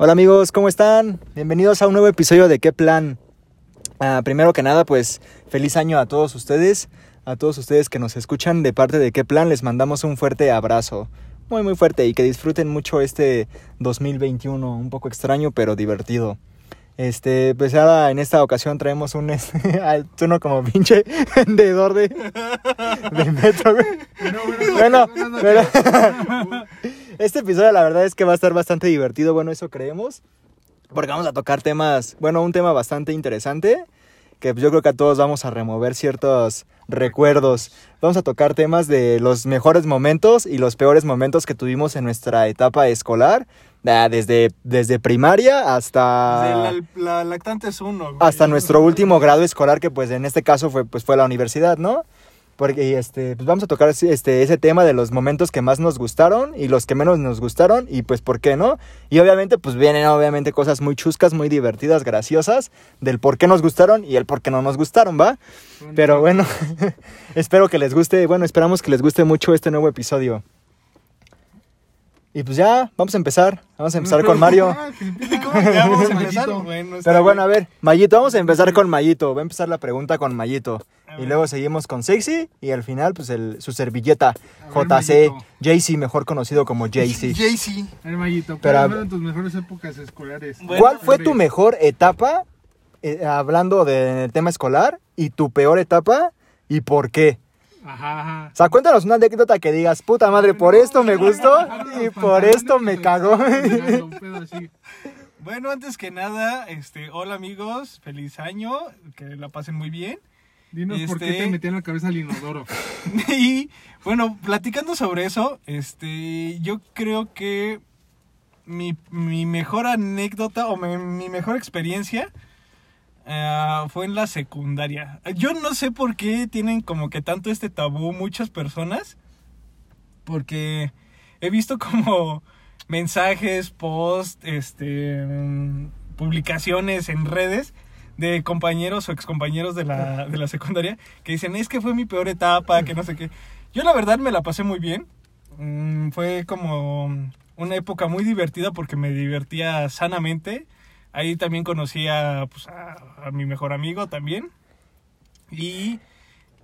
Hola amigos, ¿cómo están? Bienvenidos a un nuevo episodio de ¿Qué plan? Ah, primero que nada, pues feliz año a todos ustedes, a todos ustedes que nos escuchan de parte de ¿Qué plan? Les mandamos un fuerte abrazo, muy muy fuerte y que disfruten mucho este 2021, un poco extraño pero divertido. Este, pues ahora en esta ocasión traemos un al tono como pinche vendedor de, de metro, güey. Bueno, pero este episodio la verdad es que va a estar bastante divertido, bueno, eso creemos. Porque vamos a tocar temas, bueno, un tema bastante interesante, que yo creo que a todos vamos a remover ciertos recuerdos. Vamos a tocar temas de los mejores momentos y los peores momentos que tuvimos en nuestra etapa escolar, desde, desde primaria hasta... Desde la, la lactante es uno. güey. hasta nuestro último grado escolar, que pues en este caso fue, pues, fue la universidad, ¿no? Porque este, pues vamos a tocar este, ese tema de los momentos que más nos gustaron y los que menos nos gustaron y pues por qué no. Y obviamente pues vienen obviamente cosas muy chuscas, muy divertidas, graciosas del por qué nos gustaron y el por qué no nos gustaron, ¿va? Pero bueno, espero que les guste, bueno, esperamos que les guste mucho este nuevo episodio. Y pues ya, vamos a empezar. Vamos a empezar con Mario. Ah, ¿Cómo que ya vamos a empezar? Bueno, Pero bueno, a ver, Mayito, vamos a empezar con Mayito. Va a empezar la pregunta con Mayito. Y luego seguimos con Sexy y al final, pues el, su servilleta, JC, Mayito. JC, mejor conocido como JC. Jay-Z. A ver, Mayito, Pero- ¿cuáles fueron tus mejores épocas escolares? Bueno, ¿Cuál fue tu mejor etapa, eh, hablando del tema escolar, y tu peor etapa y por qué? Ajá, ajá. O sea, cuéntanos una anécdota que digas, puta madre, por esto me gustó y por esto me cagó. Bueno, antes que nada, este, hola amigos, feliz año, que la pasen muy bien. Dinos por qué Este- te metían la cabeza al inodoro. Y bueno, platicando sobre eso, este, yo creo que mi, mi mejor anécdota o mi, mi mejor experiencia eh, fue en la secundaria. Yo no sé por qué tienen como que tanto este tabú muchas personas, porque he visto como mensajes, posts, este, mm, publicaciones en redes de compañeros o excompañeros de la, de la secundaria que dicen, es que fue mi peor etapa, que no sé qué. Yo la verdad me la pasé muy bien. Mm, fue como una época muy divertida porque me divertía sanamente. Ahí también conocí a, pues, a, a mi mejor amigo también. Y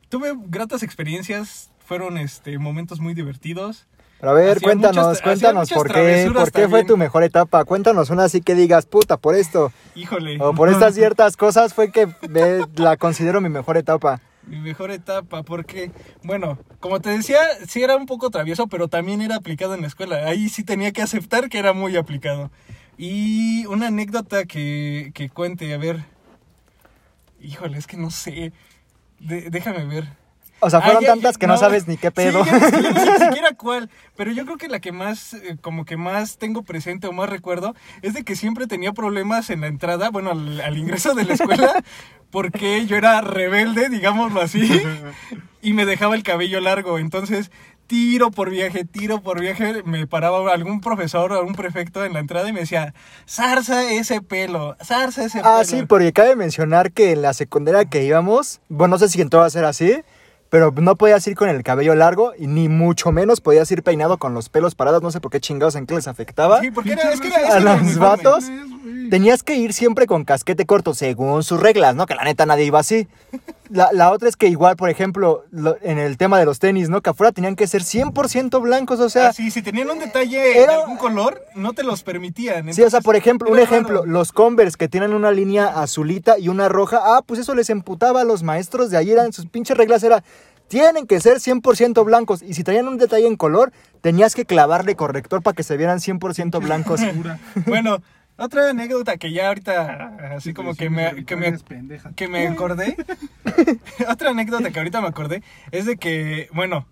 tuve gratas experiencias, fueron este, momentos muy divertidos. Pero a ver, Hacía cuéntanos, muchas- cuéntanos por qué, por qué fue tu mejor etapa. Cuéntanos una así que digas, puta, por esto. Híjole. O por estas ciertas cosas fue que la considero mi mejor etapa. Mi mejor etapa, porque, bueno, como te decía, sí era un poco travieso, pero también era aplicado en la escuela. Ahí sí tenía que aceptar que era muy aplicado. Y una anécdota que, que cuente, a ver. Híjole, es que no sé. De- déjame ver. O sea, Ah, fueron ya- tantas que no, sabes ni qué pedo. Sí, ya ni siquiera cuál. Pero yo creo que la que más, eh, como que más tengo presente o más recuerdo, es de que siempre tenía problemas en la entrada, bueno, al, al ingreso de la escuela, porque yo era rebelde, digámoslo así, y me dejaba el cabello largo. Entonces, tiro por viaje, tiro por viaje, me paraba algún profesor o algún prefecto en la entrada y me decía, zarza ese pelo, zarza ese pelo. Ah, sí, porque cabe mencionar que en la secundaria que íbamos, bueno, no sé si en todo va a ser así, pero no podías ir con el cabello largo y ni mucho menos podías ir peinado con los pelos parados, no sé por qué chingados en qué les afectaba. Sí, porque era, es que era, A es que era los vatos. Tenías que ir siempre con casquete corto, según sus reglas, ¿no? Que la neta nadie iba así. La, la otra es que igual, por ejemplo, lo- en el tema de los tenis, ¿no? Que afuera tenían que ser 100% blancos, o sea... Ah, sí, si tenían un detalle Era- de algún color, no te los permitían. Sí, o sea, por ejemplo, un ejemplo, raro. los Converse que tienen una línea azulita y una roja, ah, pues eso les emputaba a los maestros de ahí, eran sus pinches reglas, era, tienen que ser 100% blancos, y si traían un detalle en color, tenías que clavarle corrector para que se vieran 100% blancos. Bueno, otra anécdota que ya ahorita, así como que me, que me, que me acordé. otra anécdota que ahorita me acordé es de que, bueno,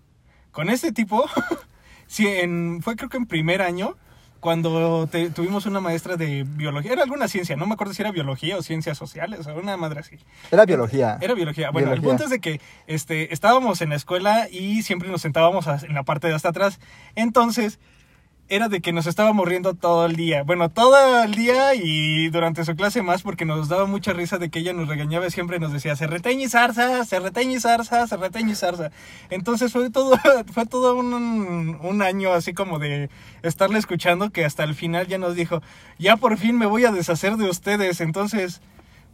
con este tipo, sí, en, fue creo que en primer año, cuando te- tuvimos una maestra de biología, era alguna ciencia, no me acuerdo si era biología o ciencias sociales, o una madre así. Era biología. Era biología. Bueno, el punto es de que este, estábamos en la escuela y siempre nos sentábamos en la parte de hasta atrás. Entonces, era de que nos estábamos riendo todo el día. Bueno, todo el día y durante su clase más porque nos daba mucha risa de que ella nos regañaba y siempre nos decía, se reteñe y zarza, se reteñe y zarza, se reteñe y zarza. Entonces fue todo, fue todo un, un año así como de estarle escuchando que hasta el final ya nos dijo, ya por fin me voy a deshacer de ustedes. Entonces...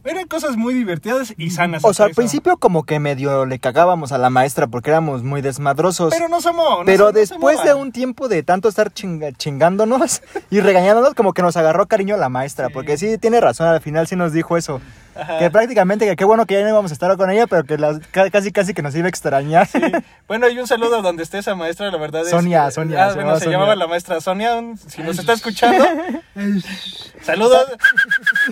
Eran cosas muy divertidas y sanas. O sea, al eso. principio como que medio le cagábamos a la maestra porque éramos muy desmadrosos. Pero no somos. no Pero se- no se después de un tiempo de tanto estar chinga- chingándonos y regañándonos, como que nos agarró cariño la maestra. Porque sí, tiene razón, al final sí nos dijo eso. Ajá. Que prácticamente, que qué bueno que ya no íbamos a estar con ella, pero que casi casi que nos iba a extrañar. Bueno, y un saludo a donde esté esa maestra, la verdad es Sonia, que- Sonia, Ah, se bueno, llamaba se Sonia. llamaba la maestra Sonia, si nos está escuchando. Saludos.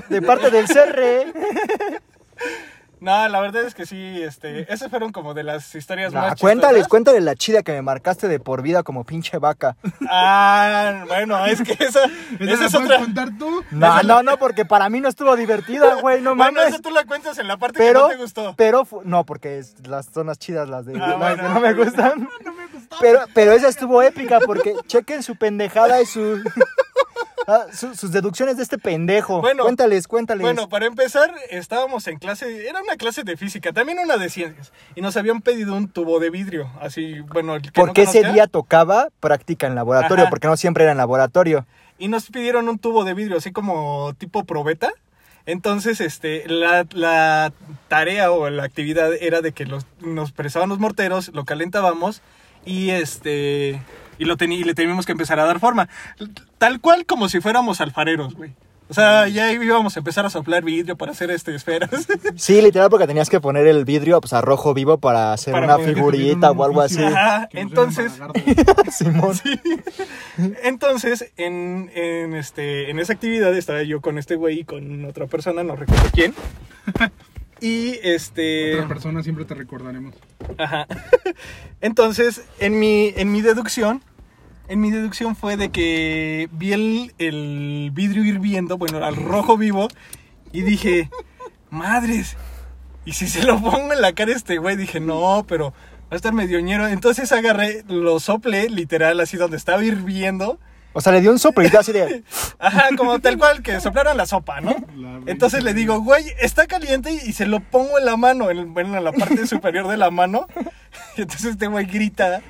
De parte del CR. No, la verdad es que sí, este, esas fueron como de las historias Ah, más cuéntales, chistosas. cuéntales la chida que me marcaste de por vida como pinche vaca. Ah, bueno, es que esa, ¿Esa esa la es puedes otra. contar tú? No, no, no, porque para mí no estuvo divertida, güey, no Bueno, mames. esa tú la cuentas en la parte Pero, que no te gustó. pero, fu- no, porque es- las son las chidas, las de Ah, las bueno. que no me gustan. Pero, pero esa estuvo épica porque chequen su pendejada y su, ah, su- sus deducciones de este pendejo. Bueno, cuéntales, cuéntales. Bueno, para empezar, estábamos en clase, era una clase de física, también una de ciencias, y nos habían pedido un tubo de vidrio, así, bueno, el que no porque ese conozca, día tocaba práctica en laboratorio, Ajá. porque no siempre era en laboratorio. y nos pidieron un tubo de vidrio, así como tipo probeta. Entonces, este, la, la tarea o la actividad era de que los, nos presaban los morteros, lo calentábamos y este y lo y le teníamos que empezar a dar forma, tal cual como si fuéramos alfareros, güey. O sea, ya íbamos a empezar a soplar vidrio para hacer este esferas. Sí, literal, porque tenías que poner el vidrio pues, a rojo vivo para hacer Para una figurita o algo así. Ajá, entonces-. Simón. Entonces, en, en, este, en esa actividad estaba yo con este güey y con otra persona, no recuerdo quién. Y este. Otra persona siempre te recordaremos. Ajá. Entonces, en mi, en mi deducción, en mi deducción fue de que vi el, el vidrio hirviendo, bueno, al rojo vivo, y dije, madres, y si se lo pongo en la cara a este güey, dije, no, pero va a estar medio ñero. Entonces agarré, lo soplé, literal, así donde estaba hirviendo. O sea, le dio un soplito así de... Ajá, como tal cual, que soplaron la sopa, ¿no? La Entonces le digo, güey, está caliente y se lo pongo en la mano, en, bueno, en la parte superior de la mano. Y entonces este güey grita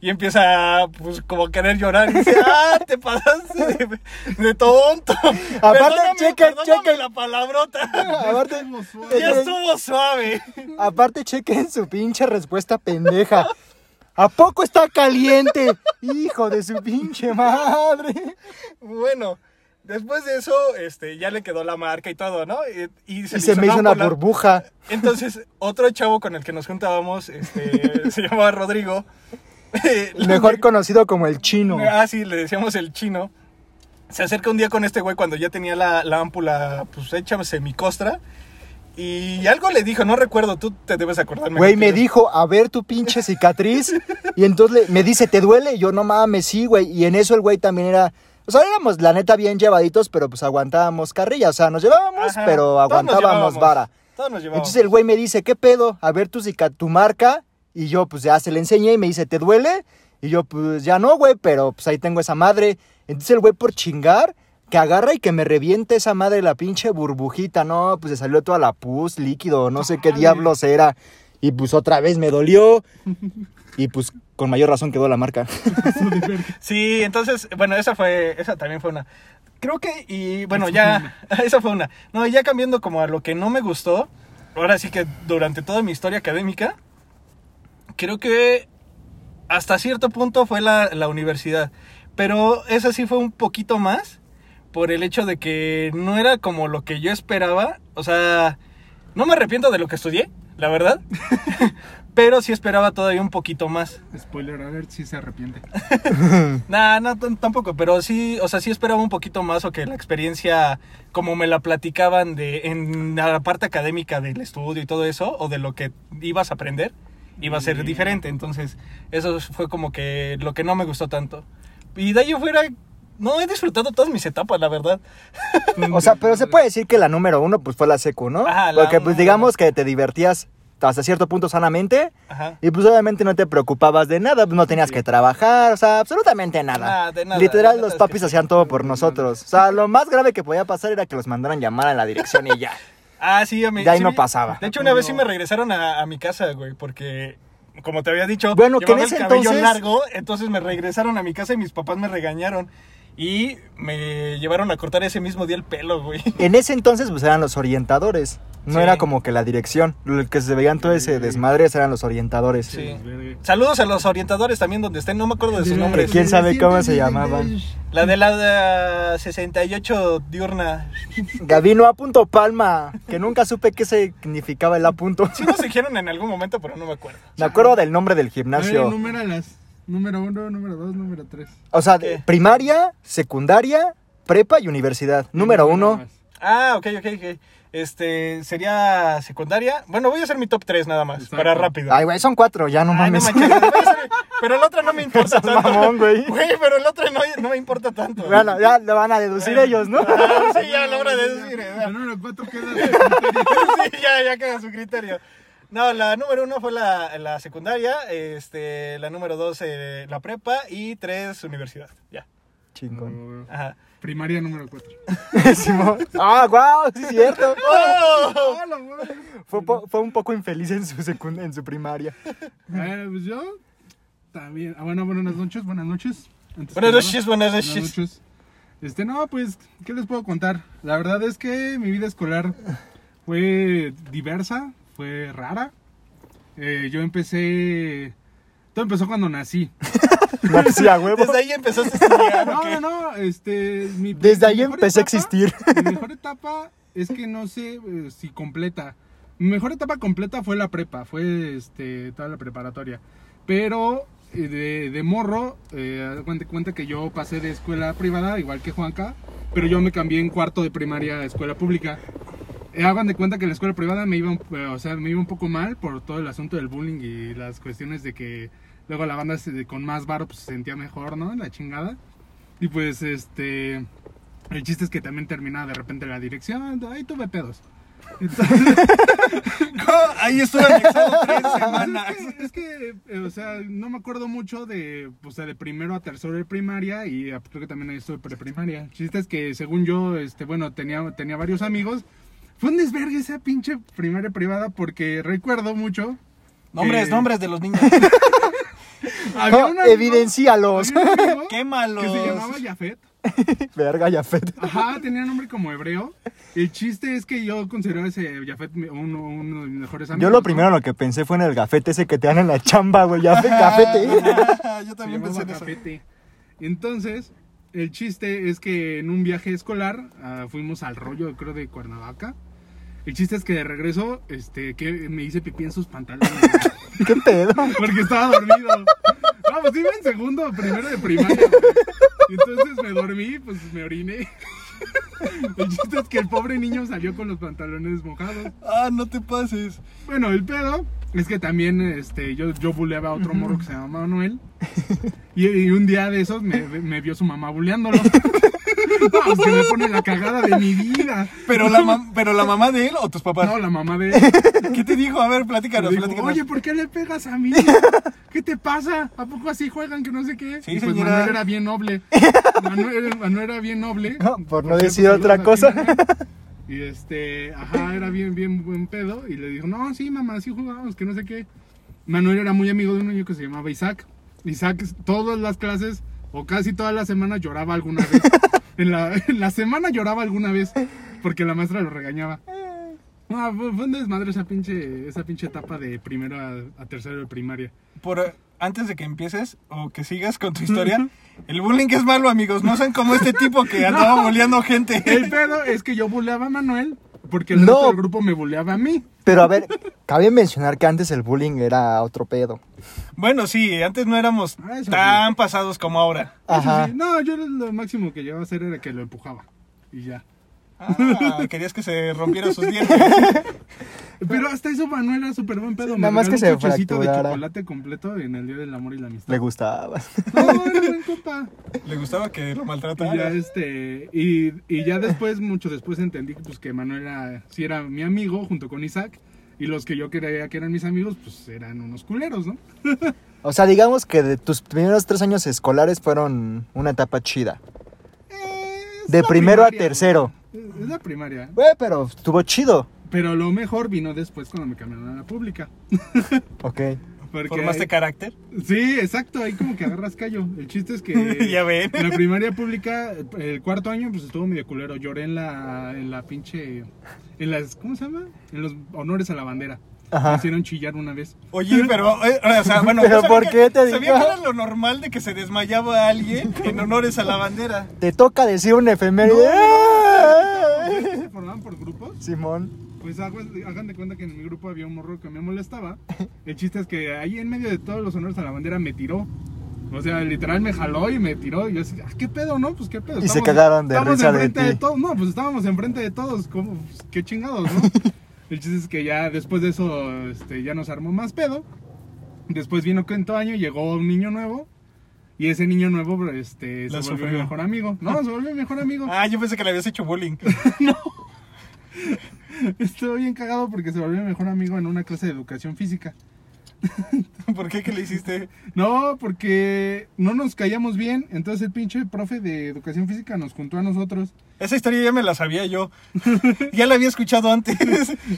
y empieza, pues, como a querer llorar. Y dice, ah, te pasaste de, de tonto. Chequen, perdóname chequen. la palabrota. Aparte, Ya estuvo suave. aparte, chequen su pinche respuesta pendeja. ¿A poco está caliente? Hijo de su pinche madre. Bueno, después de eso, este, ya le quedó la marca y todo, ¿no? Y, y se, Y se me hizo una burbuja. Entonces, otro chavo con el que nos juntábamos, este, se llamaba Rodrigo. Mejor conocido como el chino. Ah, sí, le decíamos el chino. Se acerca un día con este güey cuando ya tenía la, la ámpula, pues hecha semicostra. Y algo le dijo, no recuerdo, tú te debes acordar. Güey, me dijo, a ver tu pinche cicatriz. Y entonces le- me dice, ¿te duele? Y yo, no mames, sí, güey. Y en eso el güey también era... O sea, éramos la neta bien llevaditos, pero pues aguantábamos carrilla. O sea, nos llevábamos, Ajá, pero todos aguantábamos llevábamos, vara. Todos nos llevábamos. Entonces el güey me dice, ¿qué pedo? A ver tu, tu marca. Y yo, pues ya se le enseñé y me dice, ¿te duele? Y yo, pues ya no, güey, pero pues ahí tengo esa madre. Entonces el güey por chingar, que agarra y que me reviente esa madre la pinche burbujita. No, pues se salió toda la pus, líquido, no sé qué diablos era. Y pues otra vez me dolió. Y pues con mayor razón quedó la marca. Sí, entonces, bueno, esa fue, esa también fue una. Creo que, y bueno, ya, esa fue una. No, ya cambiando como a lo que no me gustó, ahora sí que durante toda mi historia académica, creo que hasta cierto punto fue la, la universidad. Pero esa sí fue un poquito más por el hecho de que no era como lo que yo esperaba. O sea, no me arrepiento de lo que estudié, la verdad. pero sí esperaba todavía un poquito más. Spoiler, a ver si se arrepiente. Nah, no, tampoco, pero sí, o sea, sí esperaba un poquito más o que la experiencia, como me la platicaban de en la parte académica del estudio y todo eso, o de lo que ibas a aprender, iba a ser Mm. diferente. Entonces, eso fue como que lo que no me gustó tanto. Y de ahí fuera, no he disfrutado todas mis etapas, la verdad. O sea, pero se puede decir que la número uno pues fue la secu, ¿no? Ajá, la Porque pues número digamos que te divertías hasta cierto punto sanamente. Ajá. Y pues obviamente no te preocupabas de nada, pues, no tenías que trabajar, o sea, absolutamente nada. Nada, de nada, Literal, la los papis que- hacían todo por nosotros. O sea, lo más grave que podía pasar era que los mandaran llamar a la dirección y ya. Ah, sí, a mí. De ahí sí no pasaba. De hecho, una vez sí me regresaron a, a mi casa, güey, porque, como te había dicho, Bueno, que en ese el cabello entonces- largo, entonces me regresaron a mi casa y mis papás me regañaron. Y me llevaron a cortar ese mismo día el pelo, güey. En ese entonces, pues eran los orientadores. No Sí. era como que la dirección. Lo que se veían todo ese desmadre eran los orientadores. Sí. Saludos a los orientadores también donde estén, no me acuerdo de sus nombres. ¿Quién sabe cómo se 166. llamaban? La de la eh, 68 diurna. Gavino a punto palma, que nunca supe qué significaba el a punto. Sí nos dijeron en algún momento, pero no me acuerdo. Me acuerdo del nombre del gimnasio. enuméralas. Número uno, número dos, número tres. O sea, ¿Qué? primaria, secundaria, prepa y universidad. Número uno. Ah, ok, ok, ok. Este, sería secundaria. Bueno, voy a hacer mi top 3 nada más, Exacto. para rápido. Ay, güey, son cuatro, ya no Ay, no mames. manches, a hacer- pero el otro no me importa tanto. mamón, güey. Güey, pero el otro no, no me importa tanto. bueno, ya lo van a deducir ellos, ¿no? Ah, sí, ya a la hora de decir. ¿eh? El número cuatro queda. Sí, ya, ya queda su criterio. No, la número uno fue la, la secundaria, este, la número dos eh, la prepa y tres universidad. Ya. Chingón. Ajá. Primaria número cuatro. Ah, wow, sí es cierto. ¡Oh! Fue, po- fue un poco infeliz en su secund- en su primaria. Eh, pues yo también. Ah, bueno, buenas noches, buenas noches. Antes Buenas noches, nada, buenas buenas noches. noches. Este, no, pues, ¿qué les puedo contar? La verdad es que mi vida escolar fue diversa, fue rara. Eh, yo empecé. Todo empezó cuando nací. Sí, a huevo. Desde ahí empezaste a estudiar. No, no, no. Este, mi, Desde ahí mi mejor empecé a etapa- existir. Mi mejor etapa es que no sé eh, si completa. Mi mejor etapa completa fue la prepa, fue este, toda la preparatoria. Pero eh, de, de morro, eh, cuenta, cuenta que yo pasé de escuela privada, igual que Juanca, pero yo me cambié en cuarto de primaria a escuela pública. Eh, hagan de cuenta que la escuela privada me iba, eh, o sea, me iba un poco mal por todo el asunto del bullying y las cuestiones de que luego la banda con más varo pues, se sentía mejor, ¿no? La chingada. Y pues este... El chiste es que también terminaba de repente la dirección, ahí tuve pedos. Entonces, Ahí estuve anexado tres semanas. es que, es que, eh, o sea, no me acuerdo mucho de, o sea, de primero a tercero de primaria y ah, creo que también ahí estuve preprimaria. El chiste es que según yo, este, bueno, tenía, tenía varios amigos. Fue un desvergue esa pinche primaria privada porque recuerdo mucho. Nombres, que nombres de los niños. había No, un amigo- evídencialos. había un Quémalos. Que se llamaba Jafet. Verga, ya fe. Ajá, tenía nombre como hebreo. El chiste es que yo considero ese Jafet uno, uno de mis mejores amigos. Yo lo ¿no? primero en lo que pensé fue en el gafete ese que te dan en la chamba, güey. Ya fe, gafete. Yo también pensé en eso. Cafete. Entonces, el chiste es que en un viaje escolar ah, fuimos al rollo, creo, de Cuernavaca. El chiste es que de regreso, este, que me hice pipí en sus pantalones. ¿Qué pedo? porque estaba dormido. No, pues iba en segundo, primero de primaria. Y entonces me dormí, pues me oriné. El chiste es que el pobre niño salió con los pantalones mojados. Ah, no te pases. Bueno, el pedo es que también este, yo, yo buleaba a otro morro que se llama Manuel. Y, y un día de esos me, me vio su mamá buleándolo. Pues que me pone la cagada de mi vida. Pero la, mam- pero la mamá de él o tus papás. No, la mamá de él. ¿Qué te dijo? A ver, Me platícanos, dijo, platícanos. Oye, ¿por qué le pegas a mí? ¿Qué te pasa? ¿A poco así juegan que no sé qué? Sí, y pues señora. Manuel era bien noble. Manuel, Manuel era bien noble. No, por no cierto, decir saludos otra cosa. Y este, ajá, era bien, bien buen pedo. Y le dijo, no, sí, mamá, sí jugamos, que no sé qué. Manuel era muy amigo de un niño que se llamaba Isaac. Isaac, todas las clases, o casi todas las semanas, lloraba alguna vez. En, la, en la semana lloraba alguna vez, porque la maestra lo regañaba. No, fue, fue un desmadre esa pinche, esa pinche etapa de primero a, a tercero de primaria. Por, antes de que empieces o que sigas con tu historia, el bullying es malo, amigos. No sean como este tipo que andaba bulleando gente. El pedo es que yo buleaba a Manuel, porque el No. resto del grupo me buleaba a mí. Pero a ver, cabe mencionar que antes el bullying era otro pedo. Bueno, sí, antes no éramos Ah, tan pasados como ahora. Ajá. sí. No, yo lo máximo que llegaba a hacer era que lo empujaba. Y ya. Ah, querías que se rompieran sus dientes. Pero hasta eso Manuel era súper buen pedo. Sí, nada más que se un cochecito de fracturara. chocolate completo en el Día del Amor y la Amistad. Le gustaba. No, era buen compa. Le gustaba que lo Y ya, maltratara. este, y, y ya después, mucho después entendí pues, que Manuel era, sí era mi amigo junto con Isaac. Y los que yo creía que eran mis amigos, pues eran unos culeros, ¿no? O sea, digamos que de tus primeros tres años escolares fueron una etapa chida. Eh, es De primero a tercero. Es la primaria. Güey, pero estuvo chido. Pero lo mejor vino después cuando me cambiaron a la pública. Ok. Porque ¿Formaste ahí- carácter? Sí, exacto, ahí como que agarras callo. El chiste es que Ya ven. en la primaria pública, el cuarto año, pues estuvo medio culero. Lloré en la, en la pinche, en las, ¿cómo se llama? En los honores a la bandera. Ajá. Me hicieron chillar una vez. Oye, pero, eh, o sea, bueno, ¿Pero por que- qué te Sabía digo? que era lo normal de que se desmayaba alguien en honores a la bandera. Te toca decir un efeméride. ¿Ustedes se formaban por grupos? Simón. Pues hagan de cuenta que en mi grupo había un morro que me molestaba. El chiste es que ahí en medio de todos los honores a la bandera me tiró. O sea, literal me jaló y me tiró. Y yo así, ah, ¿qué pedo, no? Pues qué pedo. Y se cagaron de estamos risa de ti. de todos. No, pues estábamos enfrente de todos. ¿Cómo? Pues, qué chingados, ¿no? El chiste es que ya después de eso este, ya nos armó más pedo. Después vino quinto año, llegó un niño nuevo. Y ese niño nuevo este, se volvió mi mejor amigo. No, se volvió mi mejor amigo. Ah, yo pensé que le habías hecho bullying. Estuvo bien cagado porque se volvió mi mejor amigo en una clase de educación física. ¿Por qué? ¿Qué le hiciste? No, porque no nos caíamos bien. Entonces el pinche profe de educación física nos juntó a nosotros. Esa historia ya me la sabía yo. Ya la había escuchado antes.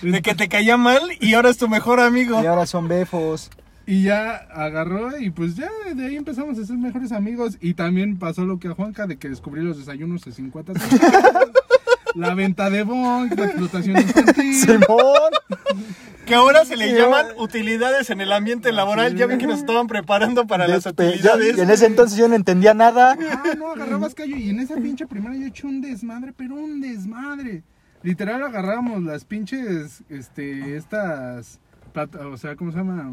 De que te caía mal y ahora es tu mejor amigo. Y ahora son befos. Y ya agarró y pues ya de ahí empezamos a ser mejores amigos. Y también pasó lo que a Juanca de que descubrí los desayunos de 50 centavos. La venta de bonk, la explotación infantil. Simón. Que ahora se le Sí, llaman utilidades en el ambiente laboral. Ya ven que nos estaban preparando para las utilidades. y en ese entonces yo no entendía nada. Ah, no, agarrabas callo y en esa pinche primaria yo he hecho un desmadre, pero un desmadre. Literal agarrábamos las pinches, este, estas, plata- o sea, ¿cómo se llama?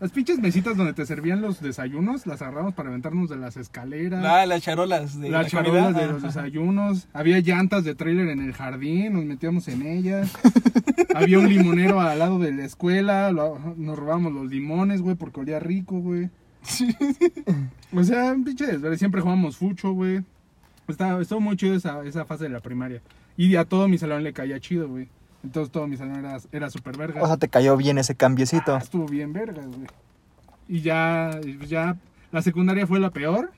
Las pinches mesitas donde te servían los desayunos, las agarrábamos para aventarnos de las escaleras. Ah, las charolas de las la charolas comida. de los desayunos. Había llantas de tráiler en el jardín, nos metíamos en ellas. Había un limonero al lado de la escuela, lo- nos robábamos los limones, güey, porque olía rico, güey. O sea, un pinche desvergue. Siempre jugábamos fucho, güey. Estaba, estuvo muy chido esa, esa fase de la primaria. Y a todo mi salón le caía chido, güey. Entonces todo mi salón era, era súper verga. O sea, te cayó bien ese cambiecito. Ah, estuvo bien vergas, güey. Y ya, pues ya, la secundaria fue la peor.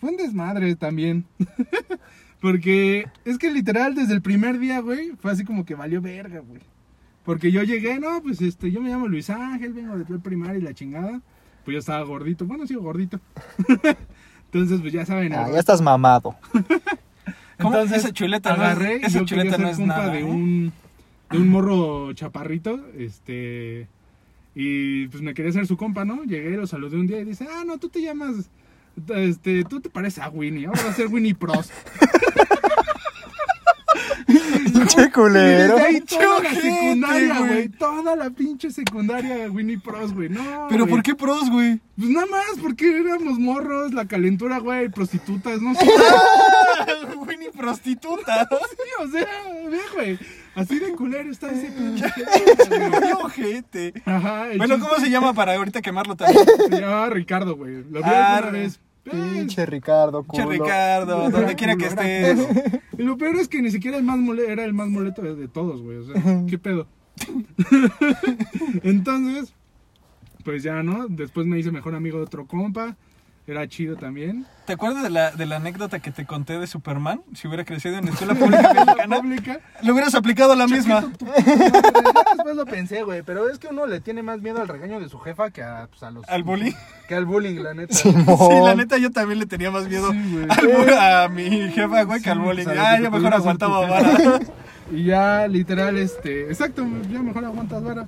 Fue un desmadre también. Porque es que literal desde el primer día, güey, fue así como que valió verga, güey. Porque yo llegué, no, pues este, yo me llamo Luis Ángel, vengo de primaria y la chingada. Pues yo estaba gordito, bueno, sigo gordito. Entonces, pues ya saben. Ah, ya estás mamado. ¿Cómo? Entonces, esa chuleta no es- agarré y esa yo chuleta no es nada, de ¿eh? un de un morro chaparrito, este y pues me quería ser su compa, ¿no? Llegué, lo saludé un día y dice, "Ah, no, tú te llamas este, tú te pareces a Winnie, ahora a ser Winnie Pros." Pinche culero. Ahí toda la secundaria, güey. toda la pinche secundaria Winnie Pros, güey. No. ¿Pero por qué pros, güey? Pues nada más porque éramos morros, la calentura, güey, prostitutas, no sé. Winnie prostituta. Sí, o sea, güey. Así de culero está ese pinche. Qué ojete. Ajá. Bueno, chiste- ¿cómo se llama para ahorita quemarlo también? Se llamaba Ricardo, güey. Lo vi Ah, alguna vez. Pinche Ricardo, culo. Ricardo, donde quiera que estés. Y lo peor es que ni siquiera el más mole- era el más moleto de, de todos, güey. O sea, ¿qué pedo? Entonces, pues ya, ¿no? Después me hice mejor amigo de otro compa. Era chido también. ¿Te acuerdas de la, de la anécdota que te conté de Superman? Si hubiera crecido en escuela pública mexicana, Pública. le hubieras aplicado la misma. Después lo pensé, güey. Pero es que uno le tiene más miedo al regaño de su jefa que a, pues, a los. ¿Al bullying? Que al bullying, la neta. Sí, la neta yo también le tenía más miedo Sí, al a mi jefa, güey, que al bullying. pues, Ah, yo mejor aguantaba vara. Y ya, literal, este. Exacto, ya mejor aguantas vara.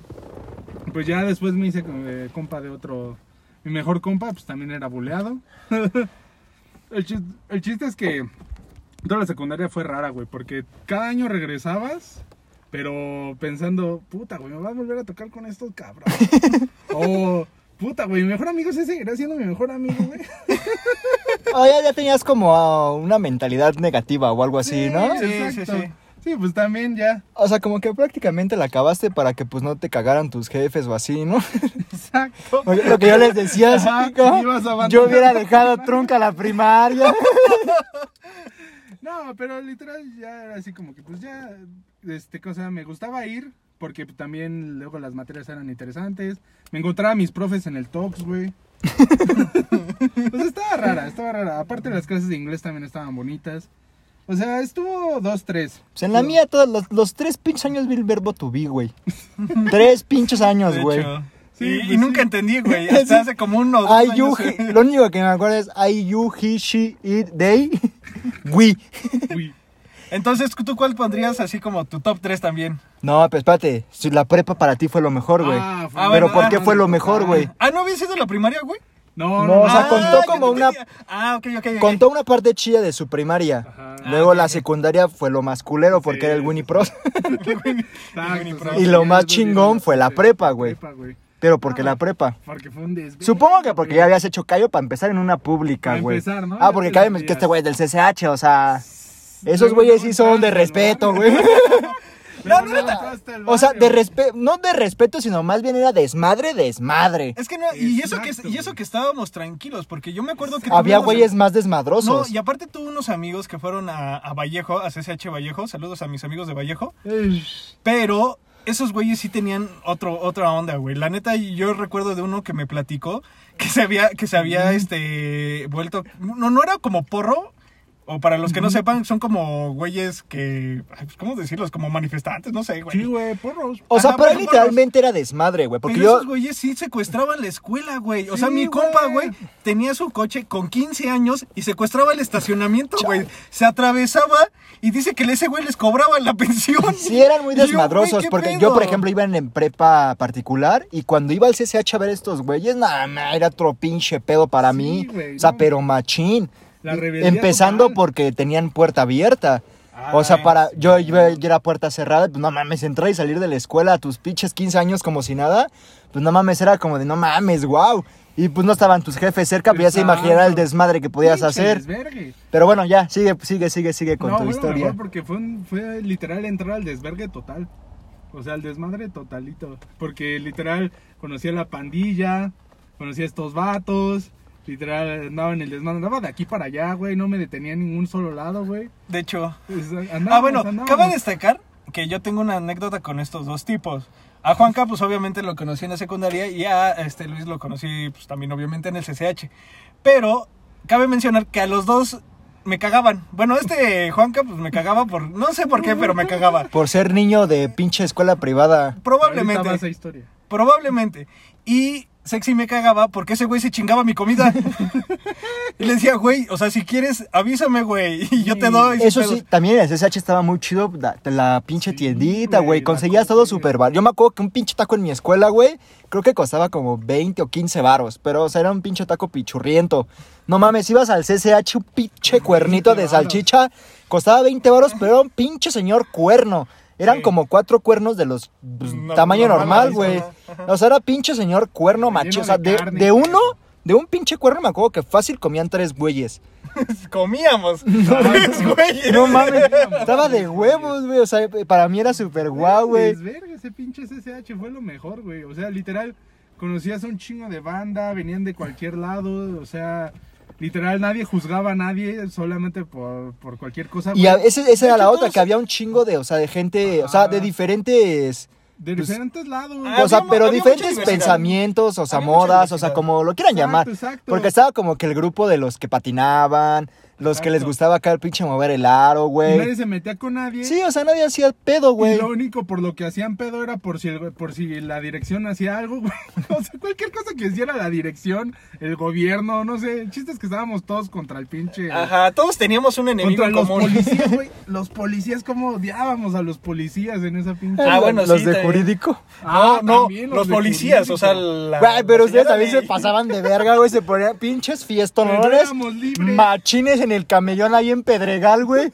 Pues ya después me hice eh, compa de otro. Mi mejor compa, pues también era buleado. el, chis- el chiste es que toda la secundaria fue rara, güey, porque cada año regresabas, pero pensando, puta, güey, me vas a volver a tocar con estos cabrones. o, puta, güey, mi mejor amigo ese seguirá siendo mi mejor amigo, güey. Ah, ya, ya tenías como ah, una mentalidad negativa o algo así, ¿no? Sí, sí, exacto. sí. Sí, pues también ya. O sea, como que prácticamente la acabaste para que pues no te cagaran tus jefes o así, ¿no? Exacto. Lo que yo les decía, yo hubiera dejado trunca la primaria. No, pero literal ya era así como que pues ya, este, cosa, me gustaba ir, porque también luego las materias eran interesantes. Me encontraba a mis profes en el Talks, güey. pues estaba rara, estaba rara. Aparte las clases de inglés también estaban bonitas. O sea, estuvo dos, tres. Pues en la mía, todos los, los tres pinches años vi el verbo to be, güey. tres pinches años, güey. Sí, y, pues y nunca sí. entendí, güey. Hasta hace como unos. I, you, he- lo único que me acuerdo es I, you, he, she, it, they, we. Entonces, ¿tú cuál pondrías así como tu top 3 también? No, pero espérate, si la prepa para ti fue lo mejor, güey. Ah, fue- Ah, pero bueno, ¿por ah, qué fue lo mejor, güey? Ah, ¿no había sido la primaria, güey? No, No, o sea, Ah, contó ya como una-. Ah, ok, ok. ok. Contó una parte chida de su primaria. Ajá. Luego Ah, la ok. secundaria fue lo más culero porque Sí. era el Winnie Pros. Exacto, exacto. Y lo más chingón fue la prepa, güey. Pero porque la prepa. Porque fue un desvelo. Supongo que porque ya habías hecho callo para empezar en una pública, Para güey. empezar, ¿no? Ah, porque cabe la que este güey es del CCH, o sea. Esos Luego güeyes no sí son de respeto, ¿no? güey. No, no, no, no. O sea, de respeto, no de respeto, sino más bien era desmadre, desmadre. Es que no, y eso que, y eso que estábamos tranquilos, porque yo me acuerdo que. Había güeyes más No, desmadrosos. y aparte tuve unos amigos que fueron a, a Vallejo, a CCH Vallejo. Saludos a mis amigos de Vallejo. Pero esos güeyes sí tenían otro, otra onda, güey. La neta, yo recuerdo de uno que me platicó que se había, que se había este vuelto. No, no era como porro. O para los que no sepan, son como güeyes que. ay, pues, ¿Cómo decirlos? Como manifestantes, no sé, güey. Sí, güey, porros. O sea, Ajá, pero pero literalmente era desmadre, güey. Porque Pero yo. esos güeyes sí secuestraban la escuela, güey. O sea, Sí, mi compa, güey. güey, tenía su coche con 15 años y secuestraba el estacionamiento, güey. Se atravesaba y dice que ese güey les cobraba la pensión. Sí, eran muy Y yo, güey, desmadrosos. ¿qué porque pedo? yo, por ejemplo, iba en, prepa particular y cuando iba al CCH a ver estos güeyes, nada, más era otro pinche pedo para Sí, mí. güey, o sea, no. pero machín. La rebeldía Empezando total. porque tenían puerta abierta. o sea, Ay, para sí. yo, yo, yo era puerta cerrada, pues no mames, entrar y salir de la escuela a tus pinches 15 años como si nada, pues no mames, era como de no mames, wow. Y pues no estaban tus jefes cerca, pues ya se imaginará el desmadre que podías Pinche hacer. desvergue. Pero bueno, ya, sigue, sigue, sigue, sigue con no, tu bueno, historia. mejor porque fue, un- fue literal entrar al desvergue total. O sea, al desmadre totalito. Porque literal conocía la pandilla, conocía a estos vatos. Literal andaba en el desmadre. Andaba de aquí para allá, güey. No me detenía en ningún solo lado, güey. De hecho. Pues, Ah, bueno, cabe destacar que yo tengo una anécdota con estos dos tipos. A Juanca, pues obviamente lo conocí en la secundaria y a este Luis lo conocí pues también obviamente en el CCH. Pero cabe mencionar que a los dos me cagaban. Bueno, este Juanca pues me cagaba por... No sé por qué, pero me cagaba. Por ser niño de pinche escuela privada. Probablemente. esa historia. Probablemente. Y Sexy me cagaba porque ese güey se chingaba mi comida. y le decía, güey, o sea, si quieres, avísame, güey. Y yo te doy. Eso pedos". sí, también el CSH estaba muy chido, la, la pinche Sí, tiendita, güey, Conseguías todo súper bar. Yo me acuerdo que un pinche taco en mi escuela, güey, creo que costaba como 20 o 15 varos. Pero, o sea, era un pinche taco pichurriento. No mames, ibas al CSH, un pinche cuernito de 20 varos. salchicha, costaba 20 varos, pero era un pinche señor cuerno. Eran Sí. como cuatro cuernos de los pues, No, tamaño normal, normal, güey. O sea, era pinche señor cuerno macho. O sea, de, carne, de uno, de un pinche cuerno me acuerdo que fácil comían tres güeyes. Comíamos. Tres güeyes. No mames, estaba de huevos, güey. O sea, para mí era súper guau, güey. Ese pinche SSH fue lo mejor, güey. O sea, literal, conocías a un chingo de banda, venían de cualquier lado, o sea, literal, nadie juzgaba a nadie solamente por, por cualquier cosa. Y a- ese- esa era hecho, la otra, todos- que había un chingo de, o sea, de gente, o sea, de diferentes, De pues, diferentes lados. Ah, o sea, había- pero había diferentes pensamientos, o sea, modas, o sea, como lo quieran Exacto, llamar. exacto. Porque estaba como que el grupo de los que patinaban, los que les gustaba acá el pinche mover el aro, Y güey. nadie se metía con nadie. Sí, o sea, nadie hacía pedo, Y güey. lo único por lo que hacían pedo era por si, el- por si la dirección hacía algo, güey. O sea, cualquier cosa que hiciera la dirección, el gobierno, no sé. El chiste es que estábamos todos contra el pinche. Ajá, todos teníamos un enemigo Contra en los común. policías, güey. Los policías, como odiábamos a los policías en esa pinche. Ah, bueno, los sí, de también. jurídico. Ah, no, los, policías, o sea, la, Güey, pero ustedes también se de- pasaban de verga, güey. Se ponían pinches libres. Machines en el camellón ahí en Pedregal, güey.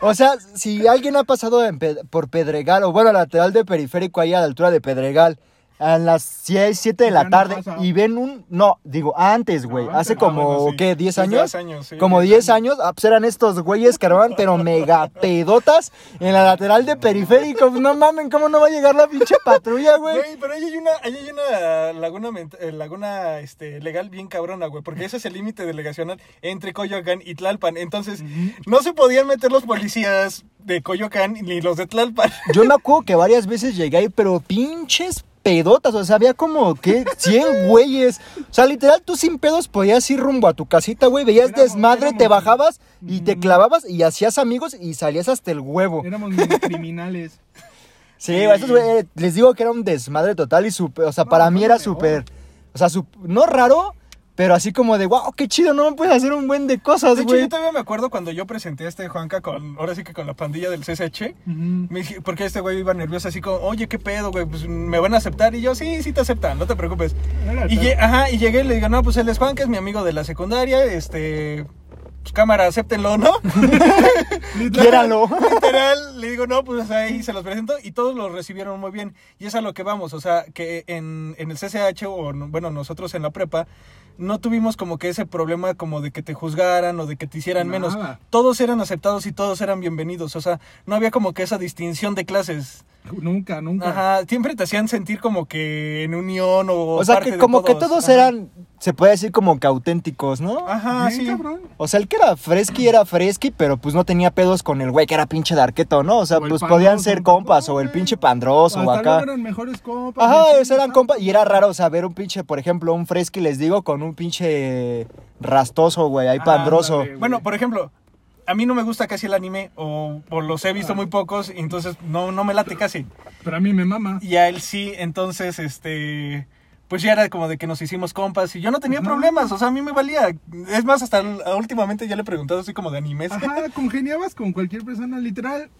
O sea, si alguien ha pasado en por Pedregal, o bueno, al lateral de periférico ahí a la altura de Pedregal, a las 6, 7 de la tarde, y ven un. No, digo, antes, güey. hace Ah, como, bueno, sí. ¿qué? ¿10 Desde años? hace años, sí, como 10 10 años. Ah, pues eran estos güeyes que armaban, pero mega pedotas en la lateral de periférico. Pues no mamen, ¿cómo no va a llegar la pinche patrulla, güey? Güey, pero ahí hay una, ahí hay una laguna, eh, laguna este, legal bien cabrona, güey, porque ese es el límite delegacional entre Coyoacán y Tlalpan. Entonces, no se podían meter los policías de Coyoacán ni los de Tlalpan. Yo me acuerdo que varias veces llegué ahí, pero pinches pedotas, o sea, había como que 100 güeyes. O sea, literal, tú sin pedos podías ir rumbo a tu casita, güey, veías Éramos- desmadre, te bajabas y te Ujú. clavabas y hacías amigos y salías hasta el huevo. Éramos mini criminales. Sí, esos güey, les digo que era un desmadre total y súper, o sea, No, para mí era súper, o sea, sup- no raro, pero así como de, wow, qué chido, no me puedes hacer un buen de cosas, De hecho, güey. yo todavía me acuerdo cuando yo presenté a este Juanca con, ahora sí que con la pandilla del CSH. Me dije, porque este güey iba nervioso así como, oye, ¿qué pedo, güey? Pues me van a aceptar. Y yo, sí, sí te aceptan, no te preocupes. Y, ajá, y llegué y le digo, no, pues él es Juan, que es mi amigo de la secundaria, este... Pues cámara, acéptenlo, ¿no? Quiéralo. Literal, le digo, no, pues ahí se los presento y todos los recibieron muy bien. Y es a lo que vamos, o sea, que en, en el CCH o, no- bueno, nosotros en la prepa, no tuvimos como que ese problema como de que te juzgaran o de que te hicieran menos. Todos eran aceptados y todos eran bienvenidos, o sea, no había como que esa distinción de clases. Nunca, nunca. Ajá, siempre te hacían sentir como que en unión o... O sea, parte que de como que todos Ajá. eran, se puede decir como que auténticos, ¿no? Ajá, sí. cabrón. O sea, el que era fresqui era fresqui, pero pues no tenía pedos con el güey que era pinche de arqueto, ¿no? O sea, O pues podían ser compas, o el pinche pandroso, o Hasta acá. eran mejores compas. Ajá, así, esos eran compas. Y era raro saber un pinche, por ejemplo, un fresqui, les digo, con un pinche rastoso, güey, ahí Ah, pandroso. Bueno, por ejemplo, a mí no me gusta casi el anime o, o los he visto Ah. muy pocos y entonces no, no me late casi. Pero a mí me mama. Y a él sí, entonces, este, pues ya era como de que nos hicimos compas y yo no tenía problemas, o sea, a mí me valía. Es más, hasta últimamente ya le he preguntado así como de animes. Ajá, congeniabas con cualquier persona, literal.